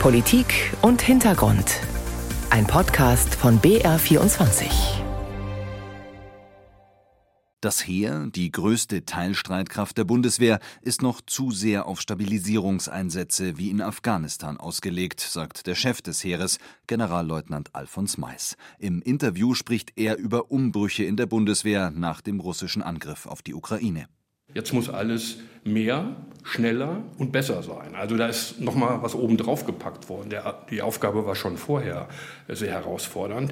Politik und Hintergrund. Ein Podcast von BR24. Das Heer, die größte Teilstreitkraft der Bundeswehr, ist noch zu sehr auf Stabilisierungseinsätze wie in Afghanistan ausgelegt, sagt der Chef des Heeres, Generalleutnant Alfons Mais. Im Interview spricht er über Umbrüche in der Bundeswehr nach dem russischen Angriff auf die Ukraine. Jetzt muss alles mehr, schneller und besser sein. Also da ist noch mal was oben drauf gepackt worden. Der, die Aufgabe war schon vorher sehr herausfordernd.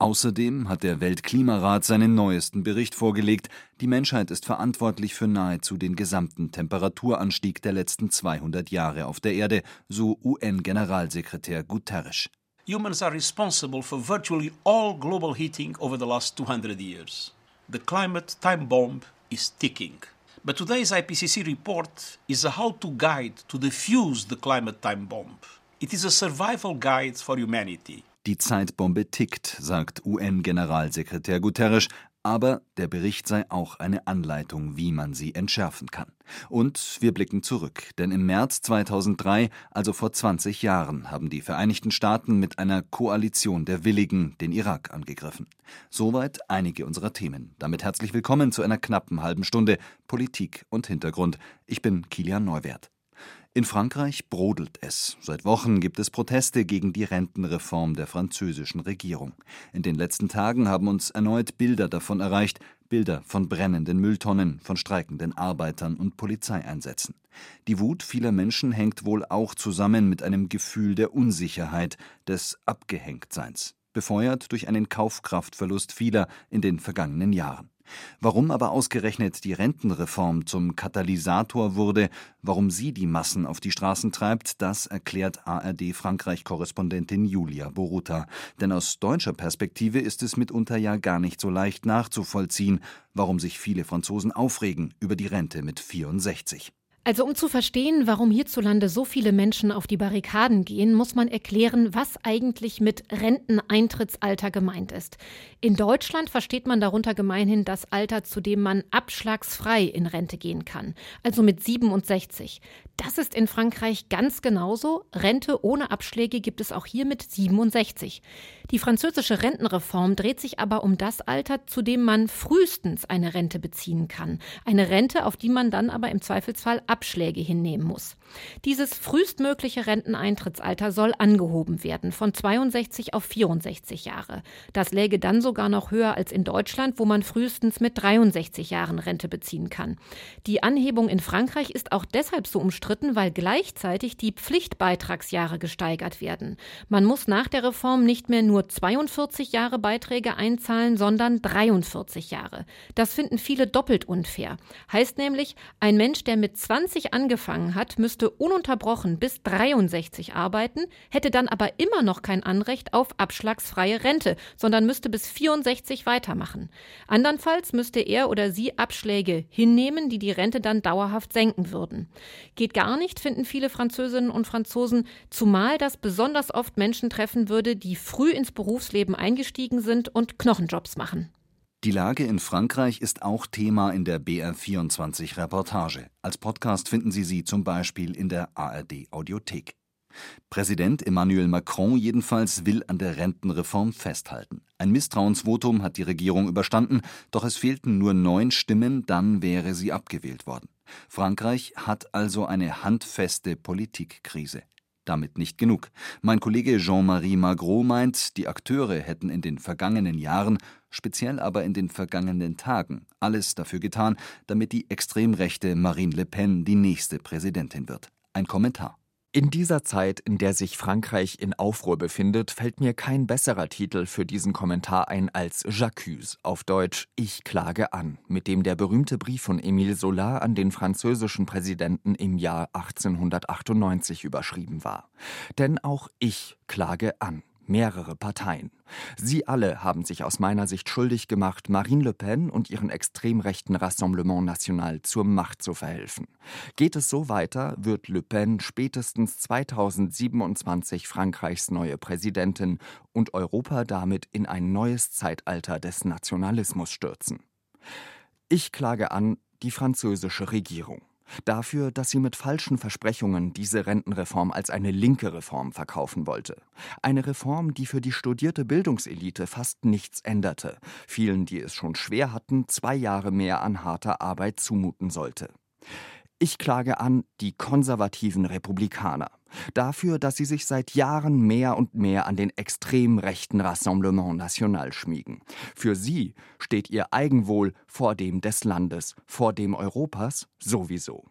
Außerdem hat der Weltklimarat seinen neuesten Bericht vorgelegt. Die Menschheit ist verantwortlich für nahezu den gesamten Temperaturanstieg der letzten 200 Jahre auf der Erde, so UN-Generalsekretär Guterres. Humans are responsible for virtually all global heating over the last 200 years. The climate time bomb is ticking. But today's IPCC report is a how to guide to defuse the climate time bomb. It is a survival guide for humanity. Die Zeitbombe tickt, sagt UN-Generalsekretär Guterres, aber der Bericht sei auch eine Anleitung, wie man sie entschärfen kann. Und wir blicken zurück, denn im März 2003, also vor 20 Jahren, haben die Vereinigten Staaten mit einer Koalition der Willigen den Irak angegriffen. Soweit einige unserer Themen. Damit herzlich willkommen zu einer knappen halben Stunde Politik und Hintergrund. Ich bin Kilian Neuwert. In Frankreich brodelt es. Seit Wochen gibt es Proteste gegen die Rentenreform der französischen Regierung. In den letzten Tagen haben uns erneut Bilder davon erreicht, Bilder von brennenden Mülltonnen, von streikenden Arbeitern und Polizeieinsätzen. Die Wut vieler Menschen hängt wohl auch zusammen mit einem Gefühl der Unsicherheit, des Abgehängtseins, befeuert durch einen Kaufkraftverlust vieler in den vergangenen Jahren. Warum aber ausgerechnet die Rentenreform zum Katalysator wurde, warum sie die Massen auf die Straßen treibt, das erklärt ARD-Frankreich-Korrespondentin Julia Boruta. Denn aus deutscher Perspektive ist es mitunter ja gar nicht so leicht nachzuvollziehen, warum sich viele Franzosen aufregen über die Rente mit 64. Also um zu verstehen, warum hierzulande so viele Menschen auf die Barrikaden gehen, muss man erklären, was eigentlich mit Renteneintrittsalter gemeint ist. In Deutschland versteht man darunter gemeinhin das Alter, zu dem man abschlagsfrei in Rente gehen kann, also mit 67. Das ist in Frankreich ganz genauso. Rente ohne Abschläge gibt es auch hier mit 67. Die französische Rentenreform dreht sich aber um das Alter, zu dem man frühestens eine Rente beziehen kann. Eine Rente, auf die man dann aber im Zweifelsfall Abschläge hinnehmen muss. Dieses frühestmögliche Renteneintrittsalter soll angehoben werden von 62 auf 64 Jahre. Das läge dann sogar noch höher als in Deutschland, wo man frühestens mit 63 Jahren Rente beziehen kann. Die Anhebung in Frankreich ist auch deshalb so umstritten, weil gleichzeitig die Pflichtbeitragsjahre gesteigert werden. Man muss nach der Reform nicht mehr nur 42 Jahre Beiträge einzahlen, sondern 43 Jahre. Das finden viele doppelt unfair. Heißt nämlich, ein Mensch, der mit 20 angefangen hat, müsste ununterbrochen bis 63 arbeiten, hätte dann aber immer noch kein Anrecht auf abschlagsfreie Rente, sondern müsste bis 64 weitermachen. Andernfalls müsste er oder sie Abschläge hinnehmen, die die Rente dann dauerhaft senken würden. Geht gar nicht, finden viele Französinnen und Franzosen, zumal das besonders oft Menschen treffen würde, die früh ins Berufsleben eingestiegen sind und Knochenjobs machen. Die Lage in Frankreich ist auch Thema in der BR24 Reportage. Als Podcast finden Sie sie zum Beispiel in der ARD Audiothek. Präsident Emmanuel Macron jedenfalls will an der Rentenreform festhalten. Ein Misstrauensvotum hat die Regierung überstanden, doch es fehlten nur neun Stimmen, dann wäre sie abgewählt worden. Frankreich hat also eine handfeste Politikkrise damit nicht genug. Mein Kollege Jean-Marie Magro meint, die Akteure hätten in den vergangenen Jahren, speziell aber in den vergangenen Tagen, alles dafür getan, damit die extrem rechte Marine Le Pen die nächste Präsidentin wird. Ein Kommentar. In dieser Zeit, in der sich Frankreich in Aufruhr befindet, fällt mir kein besserer Titel für diesen Kommentar ein als J'accuse, auf Deutsch Ich klage an, mit dem der berühmte Brief von Émile Zola an den französischen Präsidenten im Jahr 1898 überschrieben war. Denn auch ich klage an mehrere Parteien. Sie alle haben sich aus meiner Sicht schuldig gemacht, Marine Le Pen und ihren extrem rechten Rassemblement National zur Macht zu verhelfen. Geht es so weiter, wird Le Pen spätestens 2027 Frankreichs neue Präsidentin und Europa damit in ein neues Zeitalter des Nationalismus stürzen. Ich klage an die französische Regierung. Dafür, dass sie mit falschen Versprechungen diese Rentenreform als eine linke Reform verkaufen wollte. Eine Reform, die für die studierte Bildungselite fast nichts änderte, vielen, die es schon schwer hatten, zwei Jahre mehr an harter Arbeit zumuten sollte. Ich klage an die konservativen Republikaner dafür, dass sie sich seit Jahren mehr und mehr an den extrem rechten Rassemblement National schmiegen. Für sie steht ihr Eigenwohl vor dem des Landes, vor dem Europas sowieso.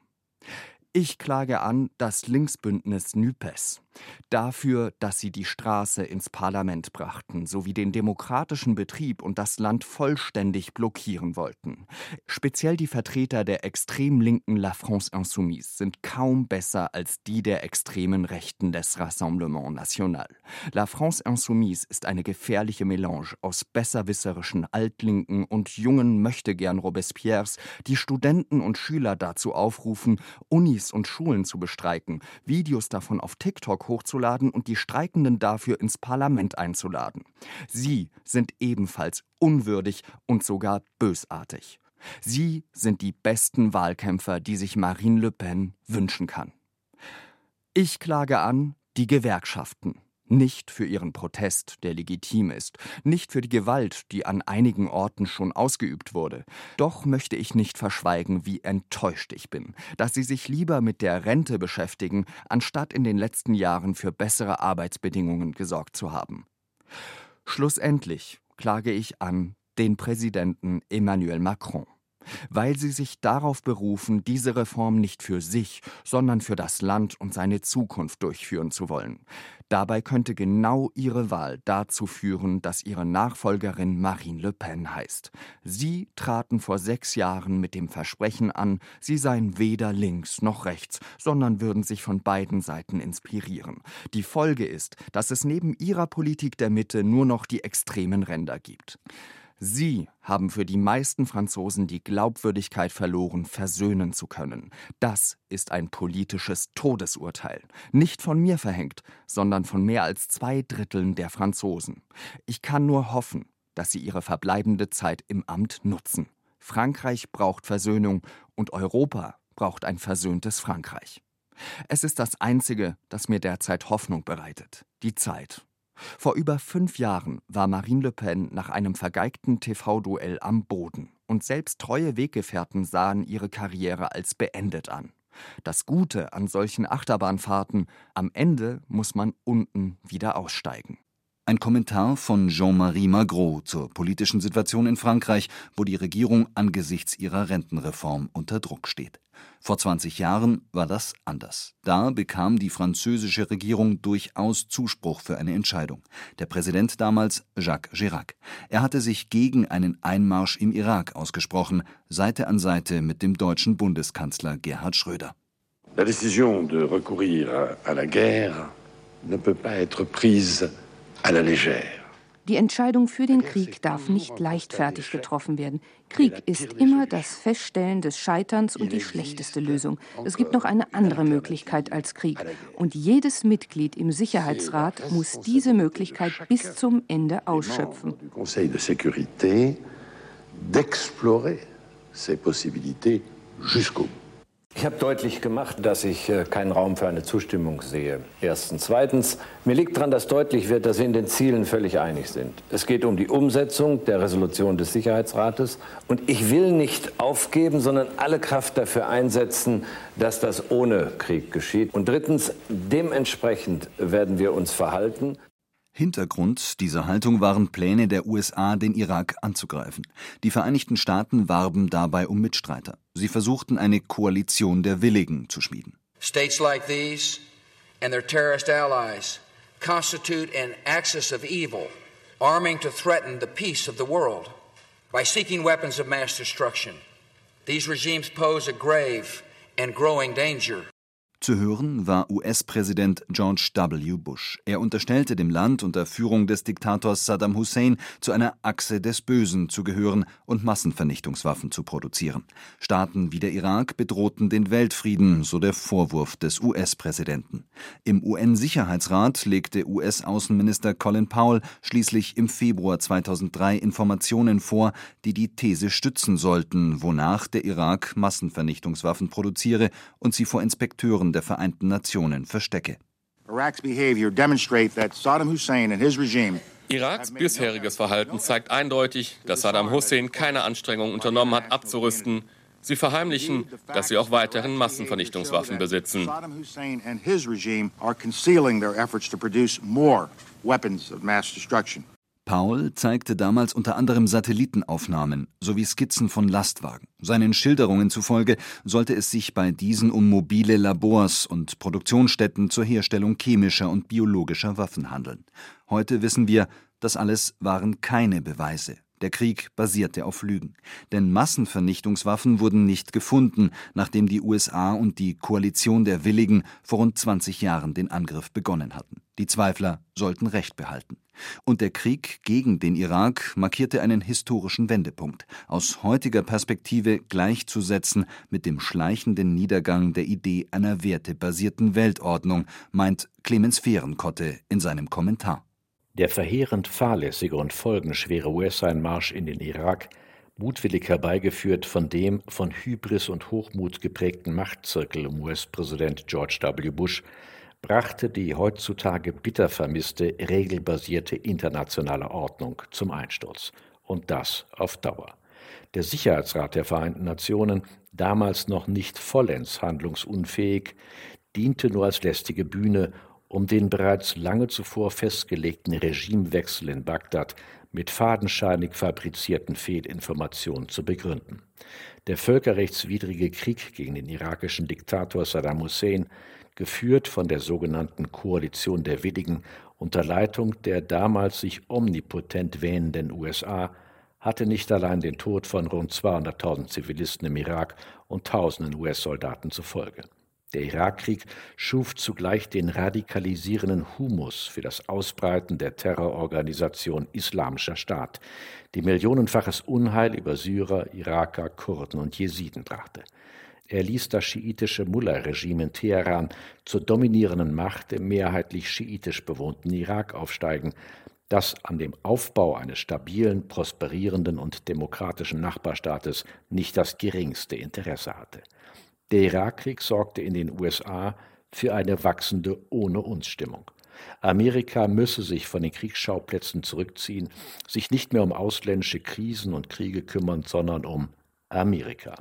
Ich klage an das Linksbündnis NÜPES dafür, dass sie die Straße ins Parlament brachten, sowie den demokratischen Betrieb und das Land vollständig blockieren wollten. Speziell die Vertreter der extrem linken La France Insoumise sind kaum besser als die der extremen Rechten des Rassemblement National. La France Insoumise ist eine gefährliche Melange aus besserwisserischen Altlinken und jungen Möchtegern Robespierres, die Studenten und Schüler dazu aufrufen, Unis und Schulen zu bestreiken, Videos davon auf TikTok hochzuladen und die Streikenden dafür ins Parlament einzuladen. Sie sind ebenfalls unwürdig und sogar bösartig. Sie sind die besten Wahlkämpfer, die sich Marine Le Pen wünschen kann. Ich klage an die Gewerkschaften. Nicht für ihren Protest, der legitim ist, nicht für die Gewalt, die an einigen Orten schon ausgeübt wurde. Doch möchte ich nicht verschweigen, wie enttäuscht ich bin, dass sie sich lieber mit der Rente beschäftigen, anstatt in den letzten Jahren für bessere Arbeitsbedingungen gesorgt zu haben. Schlussendlich klage ich an den Präsidenten Emmanuel Macron weil sie sich darauf berufen, diese Reform nicht für sich, sondern für das Land und seine Zukunft durchführen zu wollen. Dabei könnte genau ihre Wahl dazu führen, dass ihre Nachfolgerin Marine Le Pen heißt. Sie traten vor sechs Jahren mit dem Versprechen an, sie seien weder links noch rechts, sondern würden sich von beiden Seiten inspirieren. Die Folge ist, dass es neben ihrer Politik der Mitte nur noch die extremen Ränder gibt. Sie haben für die meisten Franzosen die Glaubwürdigkeit verloren, versöhnen zu können. Das ist ein politisches Todesurteil. Nicht von mir verhängt, sondern von mehr als zwei Dritteln der Franzosen. Ich kann nur hoffen, dass sie ihre verbleibende Zeit im Amt nutzen. Frankreich braucht Versöhnung und Europa braucht ein versöhntes Frankreich. Es ist das Einzige, das mir derzeit Hoffnung bereitet. Die Zeit. Vor über fünf Jahren war Marine Le Pen nach einem vergeigten TV-Duell am Boden und selbst treue Weggefährten sahen ihre Karriere als beendet an. Das Gute an solchen Achterbahnfahrten, am Ende muss man unten wieder aussteigen. Ein Kommentar von Jean-Marie Magro zur politischen Situation in Frankreich, wo die Regierung angesichts ihrer Rentenreform unter Druck steht. Vor 20 Jahren war das anders. Da bekam die französische Regierung durchaus Zuspruch für eine Entscheidung. Der Präsident damals Jacques Chirac. Er hatte sich gegen einen Einmarsch im Irak ausgesprochen, Seite an Seite mit dem deutschen Bundeskanzler Gerhard Schröder. La décision de recourir à la guerre ne peut pas être prise. Die Entscheidung für den Krieg darf nicht leichtfertig getroffen werden. Krieg ist immer das Feststellen des Scheiterns und die schlechteste Lösung. Es gibt noch eine andere Möglichkeit als Krieg. Und jedes Mitglied im Sicherheitsrat muss diese Möglichkeit bis zum Ende ausschöpfen. d'explorer ces possibilités jusqu'au bout. Ich habe deutlich gemacht, dass ich äh, keinen Raum für eine Zustimmung sehe. Erstens. Zweitens, mir liegt daran, dass deutlich wird, dass wir in den Zielen völlig einig sind. Es geht um die Umsetzung der Resolution des Sicherheitsrates. Und ich will nicht aufgeben, sondern alle Kraft dafür einsetzen, dass das ohne Krieg geschieht. Und drittens, dementsprechend werden wir uns verhalten. Hintergrund dieser Haltung waren Pläne der USA, den Irak anzugreifen. Die Vereinigten Staaten warben dabei um Mitstreiter. Sie versuchten eine Koalition der Willigen zu schmieden. States like these and their terrorist allies constitute an axis of evil, arming to threaten the peace of the world by seeking weapons of mass destruction. These regimes pose a grave and growing danger Zu hören war US-Präsident George W. Bush. Er unterstellte dem Land unter Führung des Diktators Saddam Hussein zu einer Achse des Bösen zu gehören und Massenvernichtungswaffen zu produzieren. Staaten wie der Irak bedrohten den Weltfrieden, so der Vorwurf des US-Präsidenten. Im UN-Sicherheitsrat legte US-Außenminister Colin Powell schließlich im Februar 2003 Informationen vor, die die These stützen sollten, wonach der Irak Massenvernichtungswaffen produziere und sie vor Inspekteuren Resolution der Vereinten Nationen verstecke. Iraks bisheriges Verhalten zeigt eindeutig, dass Saddam Hussein keine Anstrengungen unternommen hat, abzurüsten. Sie verheimlichen, dass sie auch weiterhin Massenvernichtungswaffen besitzen. Paul zeigte damals unter anderem Satellitenaufnahmen sowie Skizzen von Lastwagen. Seinen Schilderungen zufolge sollte es sich bei diesen um mobile Labors und Produktionsstätten zur Herstellung chemischer und biologischer Waffen handeln. Heute wissen wir, das alles waren keine Beweise. Der Krieg basierte auf Lügen. Denn Massenvernichtungswaffen wurden nicht gefunden, nachdem die USA und die Koalition der Willigen vor rund 20 Jahren den Angriff begonnen hatten. Die Zweifler sollten Recht behalten. Und der Krieg gegen den Irak markierte einen historischen Wendepunkt, aus heutiger Perspektive gleichzusetzen mit dem schleichenden Niedergang der Idee einer wertebasierten Weltordnung, meint Clemens Fehrenkotte in seinem Kommentar. Der verheerend fahrlässige und folgenschwere US-Einmarsch in den Irak, mutwillig herbeigeführt von dem von Hybris und Hochmut geprägten Machtzirkel um US-Präsident George W. Bush, brachte die heutzutage bitter vermisste regelbasierte internationale Ordnung zum Einsturz. Und das auf Dauer. Der Sicherheitsrat der Vereinten Nationen, damals noch nicht vollends handlungsunfähig, diente nur als lästige Bühne, um den bereits lange zuvor festgelegten Regimewechsel in Bagdad mit fadenscheinig fabrizierten Fehlinformationen zu begründen. Der völkerrechtswidrige Krieg gegen den irakischen Diktator Saddam Hussein geführt von der sogenannten Koalition der Willigen unter Leitung der damals sich omnipotent wähnenden USA, hatte nicht allein den Tod von rund 200.000 Zivilisten im Irak und tausenden US-Soldaten zur Folge. Der Irakkrieg schuf zugleich den radikalisierenden Humus für das Ausbreiten der Terrororganisation Islamischer Staat, die millionenfaches Unheil über Syrer, Iraker, Kurden und Jesiden brachte. Er ließ das schiitische Mullah-Regime in Teheran zur dominierenden Macht im mehrheitlich schiitisch bewohnten Irak aufsteigen, das an dem Aufbau eines stabilen, prosperierenden und demokratischen Nachbarstaates nicht das geringste Interesse hatte. Der Irakkrieg sorgte in den USA für eine wachsende Ohne-uns-Stimmung. Amerika müsse sich von den Kriegsschauplätzen zurückziehen, sich nicht mehr um ausländische Krisen und Kriege kümmern, sondern um Amerika.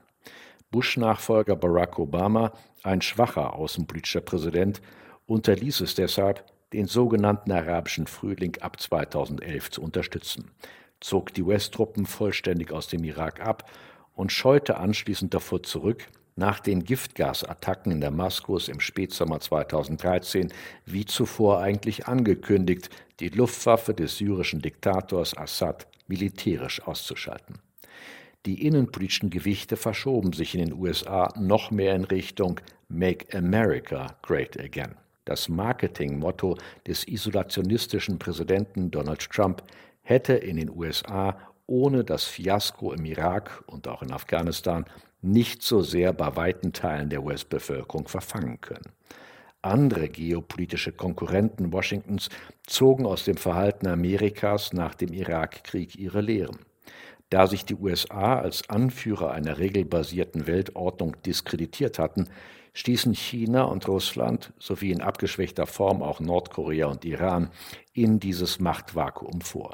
Bush-Nachfolger Barack Obama, ein schwacher außenpolitischer Präsident, unterließ es deshalb, den sogenannten arabischen Frühling ab 2011 zu unterstützen, zog die US-Truppen vollständig aus dem Irak ab und scheute anschließend davor zurück, nach den Giftgasattacken in Damaskus im Spätsommer 2013 wie zuvor eigentlich angekündigt, die Luftwaffe des syrischen Diktators Assad militärisch auszuschalten. Die innenpolitischen Gewichte verschoben sich in den USA noch mehr in Richtung Make America Great Again. Das Marketingmotto des isolationistischen Präsidenten Donald Trump hätte in den USA ohne das Fiasko im Irak und auch in Afghanistan nicht so sehr bei weiten Teilen der US-Bevölkerung verfangen können. Andere geopolitische Konkurrenten Washingtons zogen aus dem Verhalten Amerikas nach dem Irakkrieg ihre Lehren. Da sich die USA als Anführer einer regelbasierten Weltordnung diskreditiert hatten, stießen China und Russland sowie in abgeschwächter Form auch Nordkorea und Iran in dieses Machtvakuum vor.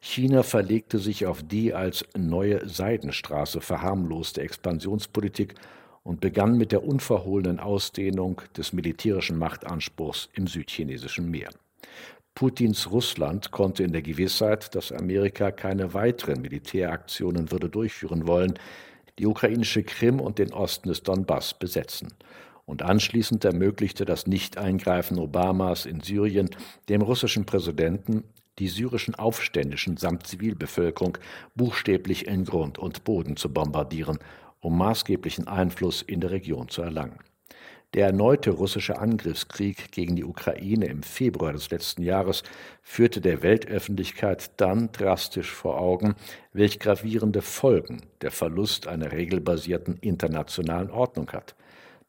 China verlegte sich auf die als neue Seidenstraße verharmloste Expansionspolitik und begann mit der unverhohlenen Ausdehnung des militärischen Machtanspruchs im südchinesischen Meer. Putins Russland konnte in der Gewissheit, dass Amerika keine weiteren Militäraktionen würde durchführen wollen, die ukrainische Krim und den Osten des Donbass besetzen. Und anschließend ermöglichte das Nicht-Eingreifen Obamas in Syrien dem russischen Präsidenten, die syrischen Aufständischen samt Zivilbevölkerung buchstäblich in Grund und Boden zu bombardieren, um maßgeblichen Einfluss in der Region zu erlangen. Der erneute russische Angriffskrieg gegen die Ukraine im Februar des letzten Jahres führte der Weltöffentlichkeit dann drastisch vor Augen, welch gravierende Folgen der Verlust einer regelbasierten internationalen Ordnung hat.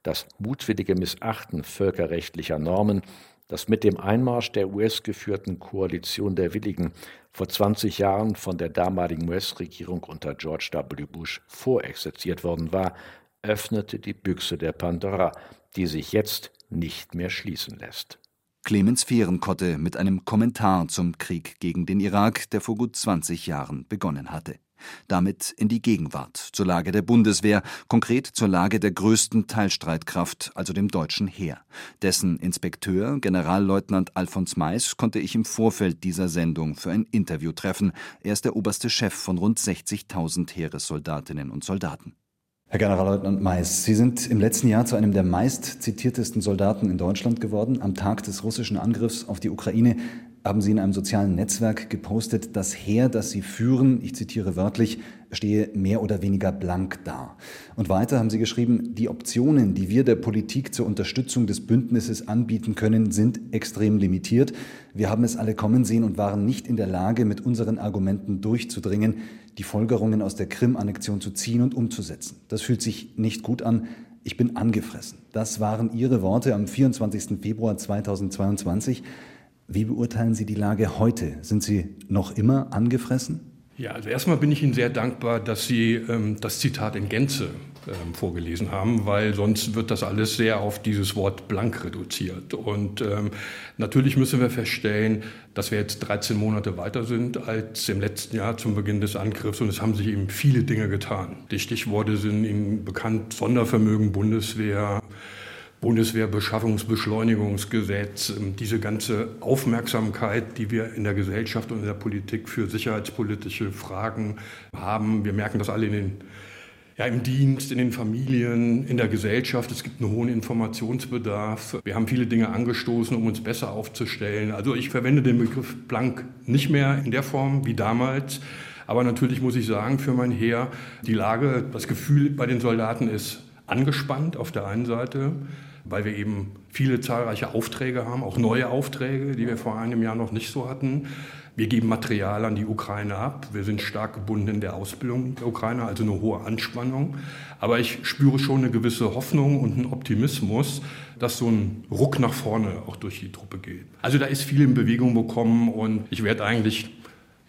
Das mutwillige Missachten völkerrechtlicher Normen, das mit dem Einmarsch der US-geführten Koalition der Willigen vor 20 Jahren von der damaligen US-Regierung unter George W. Bush vorexerziert worden war, öffnete die Büchse der Pandora, die sich jetzt nicht mehr schließen lässt. Clemens Fehrenkotte mit einem Kommentar zum Krieg gegen den Irak, der vor gut 20 Jahren begonnen hatte damit in die Gegenwart, zur Lage der Bundeswehr, konkret zur Lage der größten Teilstreitkraft, also dem deutschen Heer. Dessen Inspekteur, Generalleutnant Alfons Mais, konnte ich im Vorfeld dieser Sendung für ein Interview treffen. Er ist der oberste Chef von rund 60.000 Heeressoldatinnen und Soldaten. Herr Generalleutnant Mais, Sie sind im letzten Jahr zu einem der meist zitiertesten Soldaten in Deutschland geworden. Am Tag des russischen Angriffs auf die Ukraine haben Sie in einem sozialen Netzwerk gepostet, das Heer, das Sie führen, ich zitiere wörtlich, stehe mehr oder weniger blank da. Und weiter haben Sie geschrieben, die Optionen, die wir der Politik zur Unterstützung des Bündnisses anbieten können, sind extrem limitiert. Wir haben es alle kommen sehen und waren nicht in der Lage, mit unseren Argumenten durchzudringen, die Folgerungen aus der Krim-Annexion zu ziehen und umzusetzen. Das fühlt sich nicht gut an. Ich bin angefressen. Das waren Ihre Worte am 24. Februar 2022. Wie beurteilen Sie die Lage heute? Sind Sie noch immer angefressen? Ja, also erstmal bin ich Ihnen sehr dankbar, dass Sie ähm, das Zitat in Gänze ähm, vorgelesen haben, weil sonst wird das alles sehr auf dieses Wort blank reduziert. Und ähm, natürlich müssen wir feststellen, dass wir jetzt 13 Monate weiter sind als im letzten Jahr zum Beginn des Angriffs und es haben sich eben viele Dinge getan. Die Stichworte sind Ihnen bekannt, Sondervermögen, Bundeswehr, Bundeswehrbeschaffungsbeschleunigungsgesetz, ähm, diese ganze Aufmerksamkeit, die wir in der Gesellschaft und in der Politik für sicherheitspolitische Fragen haben. Wir merken das alle in den, ja, im Dienst, in den Familien, in der Gesellschaft. Es gibt einen hohen Informationsbedarf. Wir haben viele Dinge angestoßen, um uns besser aufzustellen. Also ich verwende den Begriff blank nicht mehr in der Form wie damals. Aber natürlich muss ich sagen, für mein Heer, die Lage, das Gefühl bei den Soldaten ist angespannt auf der einen Seite weil wir eben viele zahlreiche Aufträge haben, auch neue Aufträge, die wir vor einem Jahr noch nicht so hatten. Wir geben Material an die Ukraine ab. Wir sind stark gebunden in der Ausbildung der Ukraine, also eine hohe Anspannung. Aber ich spüre schon eine gewisse Hoffnung und einen Optimismus, dass so ein Ruck nach vorne auch durch die Truppe geht. Also da ist viel in Bewegung bekommen und ich werde eigentlich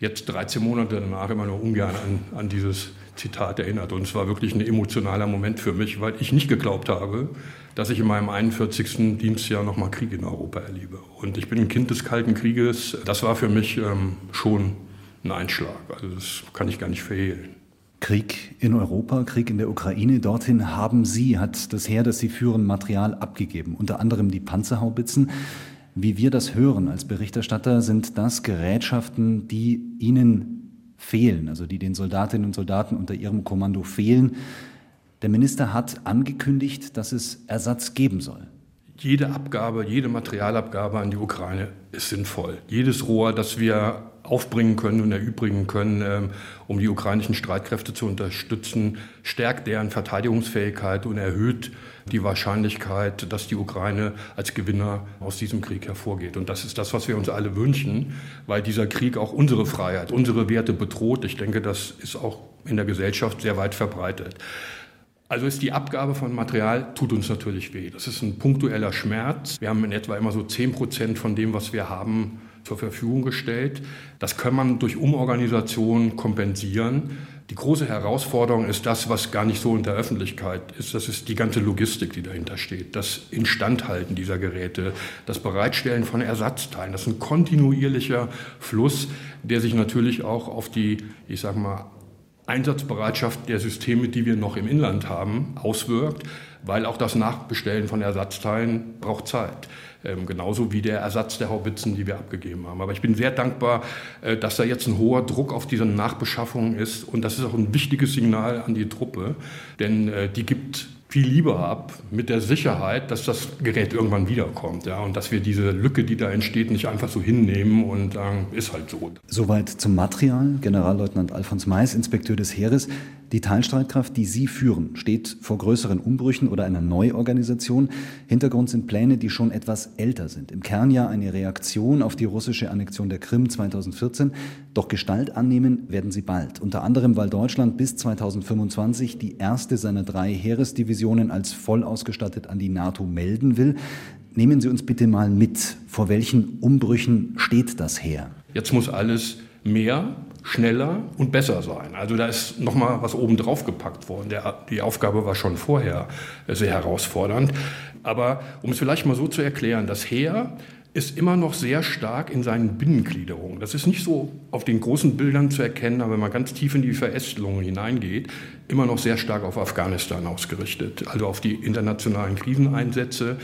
jetzt 13 Monate danach immer noch ungern an, an dieses Zitat erinnert. Und es war wirklich ein emotionaler Moment für mich, weil ich nicht geglaubt habe, dass ich in meinem 41. Dienstjahr nochmal Krieg in Europa erlebe. Und ich bin ein Kind des Kalten Krieges. Das war für mich ähm, schon ein Einschlag. Also das kann ich gar nicht verhehlen. Krieg in Europa, Krieg in der Ukraine. Dorthin haben Sie, hat das Heer, das Sie führen, Material abgegeben. Unter anderem die Panzerhaubitzen. Wie wir das hören als Berichterstatter, sind das Gerätschaften, die Ihnen fehlen, also die den Soldatinnen und Soldaten unter Ihrem Kommando fehlen. Der Minister hat angekündigt, dass es Ersatz geben soll. Jede Abgabe, jede Materialabgabe an die Ukraine ist sinnvoll. Jedes Rohr, das wir aufbringen können und erübrigen können, ähm, um die ukrainischen Streitkräfte zu unterstützen, stärkt deren Verteidigungsfähigkeit und erhöht die Wahrscheinlichkeit, dass die Ukraine als Gewinner aus diesem Krieg hervorgeht. Und das ist das, was wir uns alle wünschen, weil dieser Krieg auch unsere Freiheit, unsere Werte bedroht. Ich denke, das ist auch in der Gesellschaft sehr weit verbreitet. Also ist die Abgabe von Material, tut uns natürlich weh. Das ist ein punktueller Schmerz. Wir haben in etwa immer so 10 Prozent von dem, was wir haben, zur Verfügung gestellt. Das kann man durch Umorganisation kompensieren. Die große Herausforderung ist das, was gar nicht so in der Öffentlichkeit ist. Das ist die ganze Logistik, die dahinter steht. Das Instandhalten dieser Geräte, das Bereitstellen von Ersatzteilen. Das ist ein kontinuierlicher Fluss, der sich natürlich auch auf die, ich sag mal, Einsatzbereitschaft der Systeme, die wir noch im Inland haben, auswirkt, weil auch das Nachbestellen von Ersatzteilen braucht Zeit. Ähm, genauso wie der Ersatz der Haubitzen, die wir abgegeben haben. Aber ich bin sehr dankbar, äh, dass da jetzt ein hoher Druck auf diese Nachbeschaffung ist. Und das ist auch ein wichtiges Signal an die Truppe, denn äh, die gibt viel lieber ab mit der Sicherheit, dass das Gerät irgendwann wiederkommt. Ja, und dass wir diese Lücke, die da entsteht, nicht einfach so hinnehmen und sagen, ist halt so. Soweit zum Material. Generalleutnant Alfons Mais, Inspekteur des Heeres. Die Teilstreitkraft, die Sie führen, steht vor größeren Umbrüchen oder einer Neuorganisation. Hintergrund sind Pläne, die schon etwas älter sind. Im Kern ja eine Reaktion auf die russische Annexion der Krim 2014. Doch Gestalt annehmen werden sie bald. Unter anderem, weil Deutschland bis 2025 die erste seiner drei Heeresdivisionen als voll ausgestattet an die NATO melden will. Nehmen Sie uns bitte mal mit. Vor welchen Umbrüchen steht das Heer? Jetzt muss alles mehr schneller und besser sein. Also da ist noch mal was oben drauf gepackt worden. Der, die Aufgabe war schon vorher sehr herausfordernd. Aber um es vielleicht mal so zu erklären, das Heer ist immer noch sehr stark in seinen Binnengliederungen. Das ist nicht so auf den großen Bildern zu erkennen, aber wenn man ganz tief in die Verästelungen hineingeht, immer noch sehr stark auf Afghanistan ausgerichtet, also auf die internationalen Kriseneinsätze.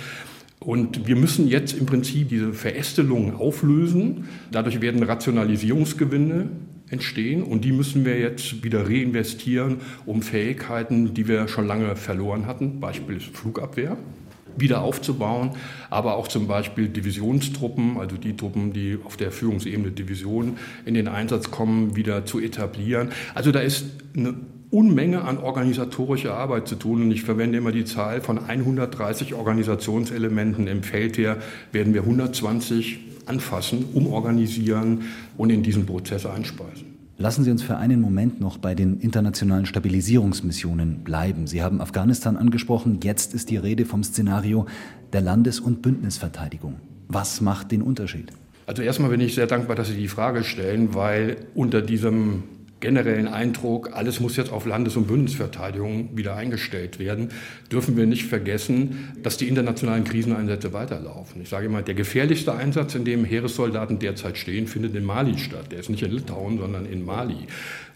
Und wir müssen jetzt im Prinzip diese Verästelungen auflösen. Dadurch werden Rationalisierungsgewinne entstehen und die müssen wir jetzt wieder reinvestieren, um Fähigkeiten, die wir schon lange verloren hatten, Beispiel ist Flugabwehr, wieder aufzubauen, aber auch zum Beispiel Divisionstruppen, also die Truppen, die auf der Führungsebene Division in den Einsatz kommen, wieder zu etablieren. Also da ist eine Unmenge an organisatorischer Arbeit zu tun und ich verwende immer die Zahl von 130 Organisationselementen im Feldheer werden wir 120 anfassen, umorganisieren und in diesen Prozess einspeisen. Lassen Sie uns für einen Moment noch bei den internationalen Stabilisierungsmissionen bleiben. Sie haben Afghanistan angesprochen. Jetzt ist die Rede vom Szenario der Landes- und Bündnisverteidigung. Was macht den Unterschied? Also erstmal bin ich sehr dankbar, dass Sie die Frage stellen, weil unter diesem generellen Eindruck, alles muss jetzt auf Landes- und Bündnisverteidigung wieder eingestellt werden, dürfen wir nicht vergessen, dass die internationalen Kriseneinsätze weiterlaufen. Ich sage immer, der gefährlichste Einsatz, in dem Heeressoldaten derzeit stehen, findet in Mali statt. Der ist nicht in Litauen, sondern in Mali.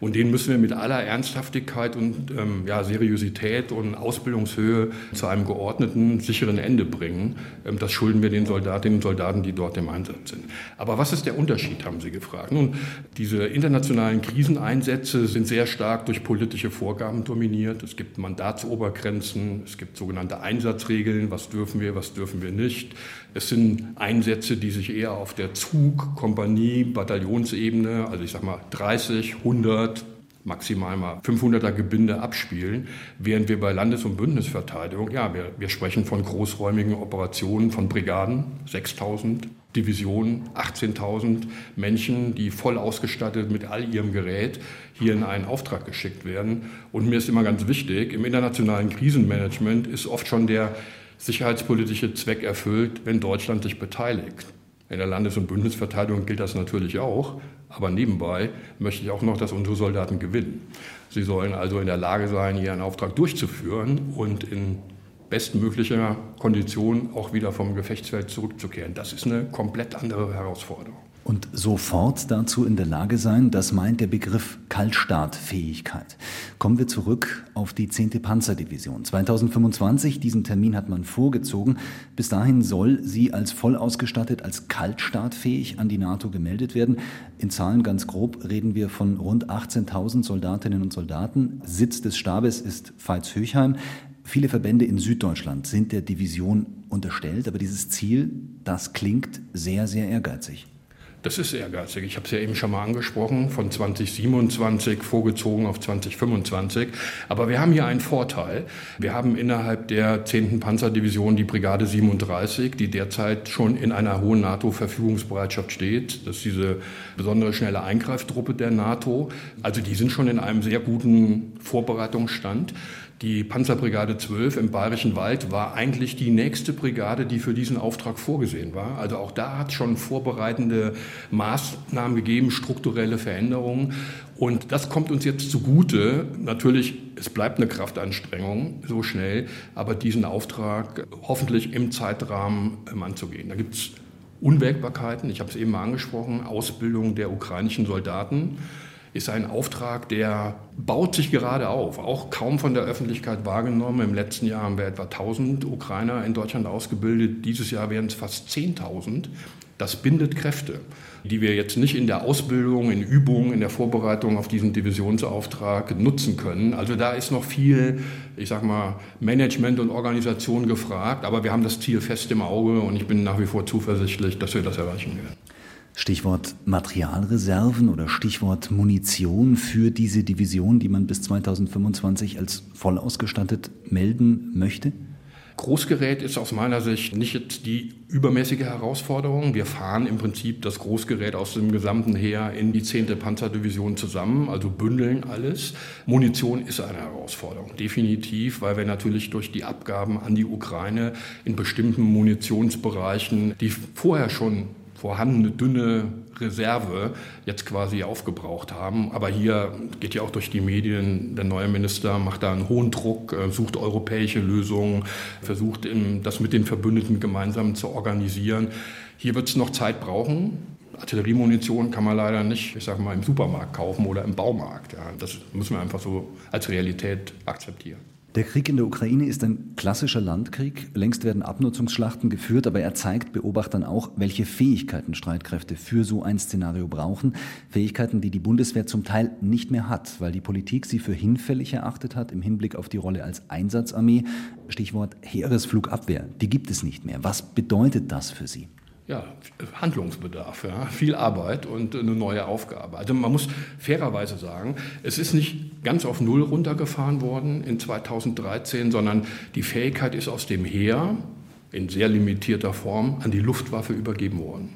Und den müssen wir mit aller Ernsthaftigkeit und ähm, ja, Seriosität und Ausbildungshöhe zu einem geordneten, sicheren Ende bringen. Ähm, das schulden wir den Soldatinnen und Soldaten, die dort im Einsatz sind. Aber was ist der Unterschied, haben Sie gefragt. Nun, diese internationalen Kriseneinsätze sind sehr stark durch politische Vorgaben dominiert. Es gibt Mandatsobergrenzen, es gibt sogenannte Einsatzregeln, was dürfen wir, was dürfen wir nicht. Es sind Einsätze, die sich eher auf der Zug-, Kompanie-, Bataillonsebene, also ich sage mal 30, 100, maximal mal 500er Gebinde abspielen, während wir bei Landes- und Bündnisverteidigung, ja, wir, wir sprechen von großräumigen Operationen von Brigaden, 6000 Divisionen, 18.000 Menschen, die voll ausgestattet mit all ihrem Gerät hier in einen Auftrag geschickt werden. Und mir ist immer ganz wichtig, im internationalen Krisenmanagement ist oft schon der sicherheitspolitische Zweck erfüllt, wenn Deutschland sich beteiligt. In der Landes- und Bündnisverteidigung gilt das natürlich auch, aber nebenbei möchte ich auch noch, dass unsere Soldaten gewinnen. Sie sollen also in der Lage sein, ihren Auftrag durchzuführen und in bestmöglicher Kondition auch wieder vom Gefechtsfeld zurückzukehren. Das ist eine komplett andere Herausforderung und sofort dazu in der Lage sein, das meint der Begriff Kaltstartfähigkeit. Kommen wir zurück auf die 10. Panzerdivision. 2025, diesen Termin hat man vorgezogen. Bis dahin soll sie als voll ausgestattet, als kaltstartfähig an die NATO gemeldet werden. In Zahlen ganz grob reden wir von rund 18.000 Soldatinnen und Soldaten. Sitz des Stabes ist Veitshöchheim. Viele Verbände in Süddeutschland sind der Division unterstellt, aber dieses Ziel, das klingt sehr, sehr ehrgeizig. Das ist ehrgeizig. Ich habe es ja eben schon mal angesprochen, von 2027 vorgezogen auf 2025. Aber wir haben hier einen Vorteil. Wir haben innerhalb der 10. Panzerdivision die Brigade 37, die derzeit schon in einer hohen NATO-Verfügungsbereitschaft steht. Das ist diese besondere schnelle Eingreiftruppe der NATO. Also die sind schon in einem sehr guten Vorbereitungsstand. Die Panzerbrigade 12 im Bayerischen Wald war eigentlich die nächste Brigade, die für diesen Auftrag vorgesehen war. Also auch da hat es schon vorbereitende Maßnahmen gegeben, strukturelle Veränderungen. Und das kommt uns jetzt zugute. Natürlich, es bleibt eine Kraftanstrengung so schnell, aber diesen Auftrag hoffentlich im Zeitrahmen ähm, anzugehen. Da gibt es Unwägbarkeiten, ich habe es eben mal angesprochen, Ausbildung der ukrainischen Soldaten ist ein Auftrag, der baut sich gerade auf, auch kaum von der Öffentlichkeit wahrgenommen. Im letzten Jahr haben wir etwa 1000 Ukrainer in Deutschland ausgebildet, dieses Jahr werden es fast 10.000. Das bindet Kräfte, die wir jetzt nicht in der Ausbildung, in Übungen, in der Vorbereitung auf diesen Divisionsauftrag nutzen können. Also da ist noch viel, ich sag mal, Management und Organisation gefragt, aber wir haben das Ziel fest im Auge und ich bin nach wie vor zuversichtlich, dass wir das erreichen werden. Stichwort Materialreserven oder Stichwort Munition für diese Division, die man bis 2025 als voll ausgestattet melden möchte? Großgerät ist aus meiner Sicht nicht jetzt die übermäßige Herausforderung. Wir fahren im Prinzip das Großgerät aus dem gesamten Heer in die 10. Panzerdivision zusammen, also bündeln alles. Munition ist eine Herausforderung, definitiv, weil wir natürlich durch die Abgaben an die Ukraine in bestimmten Munitionsbereichen, die vorher schon vorhandene dünne Reserve jetzt quasi aufgebraucht haben. Aber hier geht ja auch durch die Medien, der neue Minister macht da einen hohen Druck, äh, sucht europäische Lösungen, versucht das mit den Verbündeten gemeinsam zu organisieren. Hier wird es noch Zeit brauchen. Artilleriemunition kann man leider nicht, ich sage mal, im Supermarkt kaufen oder im Baumarkt. Ja, das müssen wir einfach so als Realität akzeptieren. Der Krieg in der Ukraine ist ein klassischer Landkrieg. Längst werden Abnutzungsschlachten geführt, aber er zeigt Beobachtern auch, welche Fähigkeiten Streitkräfte für so ein Szenario brauchen. Fähigkeiten, die die Bundeswehr zum Teil nicht mehr hat, weil die Politik sie für hinfällig erachtet hat im Hinblick auf die Rolle als Einsatzarmee. Stichwort Heeresflugabwehr. Die gibt es nicht mehr. Was bedeutet das für Sie? Ja, Handlungsbedarf, ja, viel Arbeit und eine neue Aufgabe. Also man muss fairerweise sagen, es ist nicht ganz auf Null runtergefahren worden in 2013, sondern die Fähigkeit ist aus dem Heer in sehr limitierter Form an die Luftwaffe übergeben worden.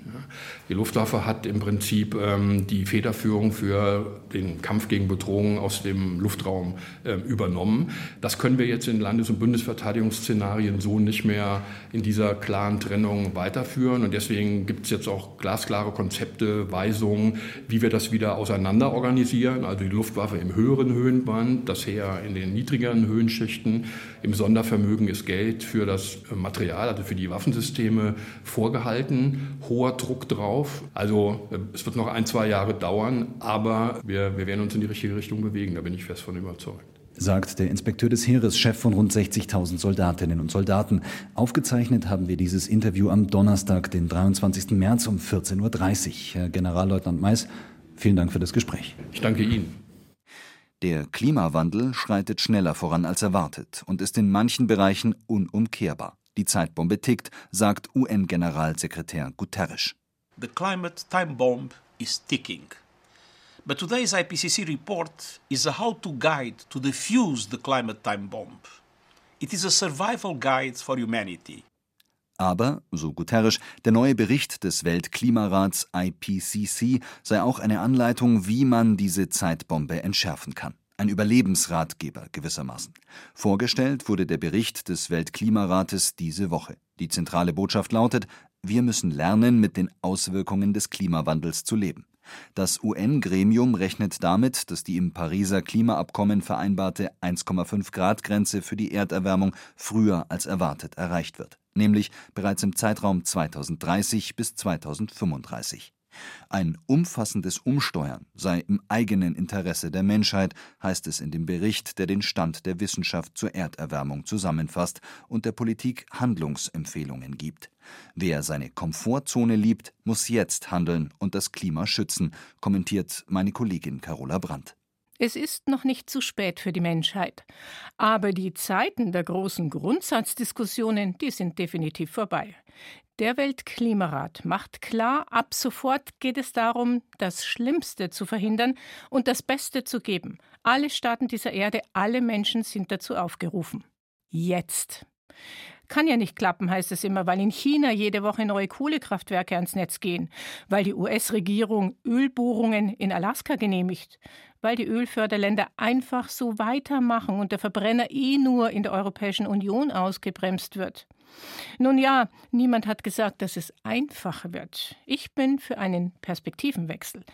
Die Luftwaffe hat im Prinzip ähm, die Federführung für den Kampf gegen Bedrohungen aus dem Luftraum äh, übernommen. Das können wir jetzt in Landes- und Bundesverteidigungsszenarien so nicht mehr in dieser klaren Trennung weiterführen. Und deswegen gibt es jetzt auch glasklare Konzepte, Weisungen, wie wir das wieder auseinander organisieren. Also die Luftwaffe im höheren Höhenband, das Heer in den niedrigeren Höhenschichten. Im Sondervermögen ist Geld für das Material, also für die Waffensysteme vorgehalten. Hoher Druck drauf auf. Also äh, es wird noch ein, zwei Jahre dauern, aber wir, wir werden uns in die richtige Richtung bewegen, da bin ich fest von überzeugt sagt der Inspekteur des Heeres, Chef von rund 60.000 Soldatinnen und Soldaten. Aufgezeichnet haben wir dieses Interview am Donnerstag, den 23. März um 14.30 Uhr. Herr Generalleutnant Mais, vielen Dank für das Gespräch. Ich danke Ihnen. Der Klimawandel schreitet schneller voran als erwartet und ist in manchen Bereichen unumkehrbar. Die Zeitbombe tickt, sagt UN-Generalsekretär Guterres. The climate time bomb is ticking. But today's IPCC report is a how to guide to defuse the climate time bomb. It is a survival guide for humanity. Aber, so Guterres, der neue Bericht des Weltklimarats IPCC sei auch eine Anleitung, wie man diese Zeitbombe entschärfen kann. Ein Überlebensratgeber gewissermaßen. Vorgestellt wurde der Bericht des Weltklimarates diese Woche. Die zentrale Botschaft lautet, wir müssen lernen, mit den Auswirkungen des Klimawandels zu leben. Das UN-Gremium rechnet damit, dass die im Pariser Klimaabkommen vereinbarte 1,5 Grad Grenze für die Erderwärmung früher als erwartet erreicht wird, nämlich bereits im Zeitraum 2030 bis 2035. Ein umfassendes Umsteuern sei im eigenen Interesse der Menschheit, heißt es in dem Bericht, der den Stand der Wissenschaft zur Erderwärmung zusammenfasst und der Politik Handlungsempfehlungen gibt. Wer seine Komfortzone liebt, muss jetzt handeln und das Klima schützen, kommentiert meine Kollegin Carola Brandt. Es ist noch nicht zu spät für die Menschheit. Aber die Zeiten der großen Grundsatzdiskussionen, die sind definitiv vorbei. Der Weltklimarat macht klar, ab sofort geht es darum, das Schlimmste zu verhindern und das Beste zu geben. Alle Staaten dieser Erde, alle Menschen sind dazu aufgerufen. Jetzt. Kann ja nicht klappen, heißt es immer, weil in China jede Woche neue Kohlekraftwerke ans Netz gehen, weil die US-Regierung Ölbohrungen in Alaska genehmigt, weil die Ölförderländer einfach so weitermachen und der Verbrenner eh nur in der Europäischen Union ausgebremst wird. Nun ja, niemand hat gesagt, dass es einfacher wird. Ich bin für einen Perspektivenwechsel.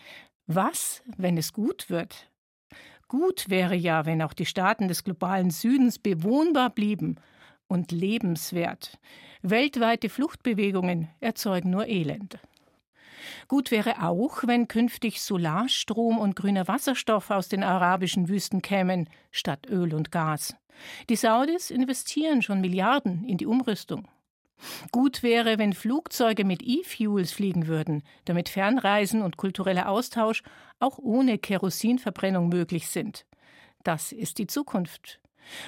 Was, wenn es gut wird? Gut wäre ja, wenn auch die Staaten des globalen Südens bewohnbar blieben und lebenswert. Weltweite Fluchtbewegungen erzeugen nur Elend. Gut wäre auch, wenn künftig Solarstrom und grüner Wasserstoff aus den arabischen Wüsten kämen, statt Öl und Gas. Die Saudis investieren schon Milliarden in die Umrüstung. Gut wäre, wenn Flugzeuge mit E-Fuels fliegen würden, damit Fernreisen und kultureller Austausch auch ohne Kerosinverbrennung möglich sind. Das ist die Zukunft.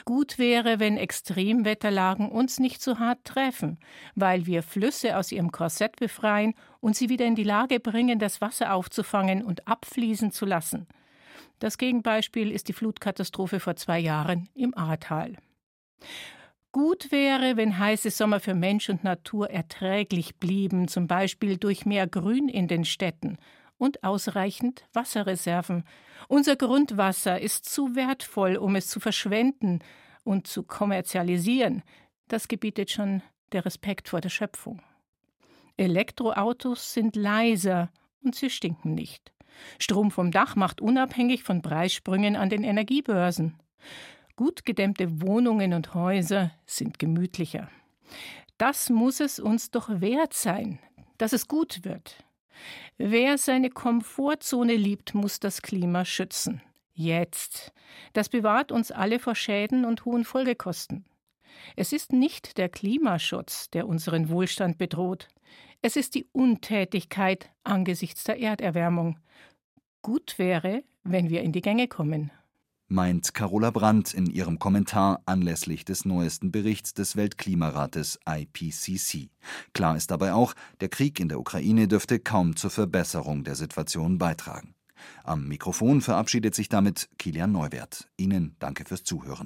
Gut wäre, wenn Extremwetterlagen uns nicht so hart treffen, weil wir Flüsse aus ihrem Korsett befreien und sie wieder in die Lage bringen, das Wasser aufzufangen und abfließen zu lassen. Das Gegenbeispiel ist die Flutkatastrophe vor zwei Jahren im Ahrtal. Gut wäre, wenn heiße Sommer für Mensch und Natur erträglich blieben, zum Beispiel durch mehr Grün in den Städten und ausreichend Wasserreserven. Unser Grundwasser ist zu wertvoll, um es zu verschwenden und zu kommerzialisieren. Das gebietet schon der Respekt vor der Schöpfung. Elektroautos sind leiser und sie stinken nicht. Strom vom Dach macht unabhängig von Preissprüngen an den Energiebörsen. Gut gedämmte Wohnungen und Häuser sind gemütlicher. Das muss es uns doch wert sein, dass es gut wird. Wer seine Komfortzone liebt, muss das Klima schützen. Jetzt. Das bewahrt uns alle vor Schäden und hohen Folgekosten. Es ist nicht der Klimaschutz, der unseren Wohlstand bedroht. Es ist die Untätigkeit angesichts der Erderwärmung. Gut wäre, wenn wir in die Gänge kommen meint Carola Brandt in ihrem Kommentar anlässlich des neuesten Berichts des Weltklimarates IPCC. Klar ist dabei auch, der Krieg in der Ukraine dürfte kaum zur Verbesserung der Situation beitragen. Am Mikrofon verabschiedet sich damit Kilian Neuwert. Ihnen danke fürs Zuhören.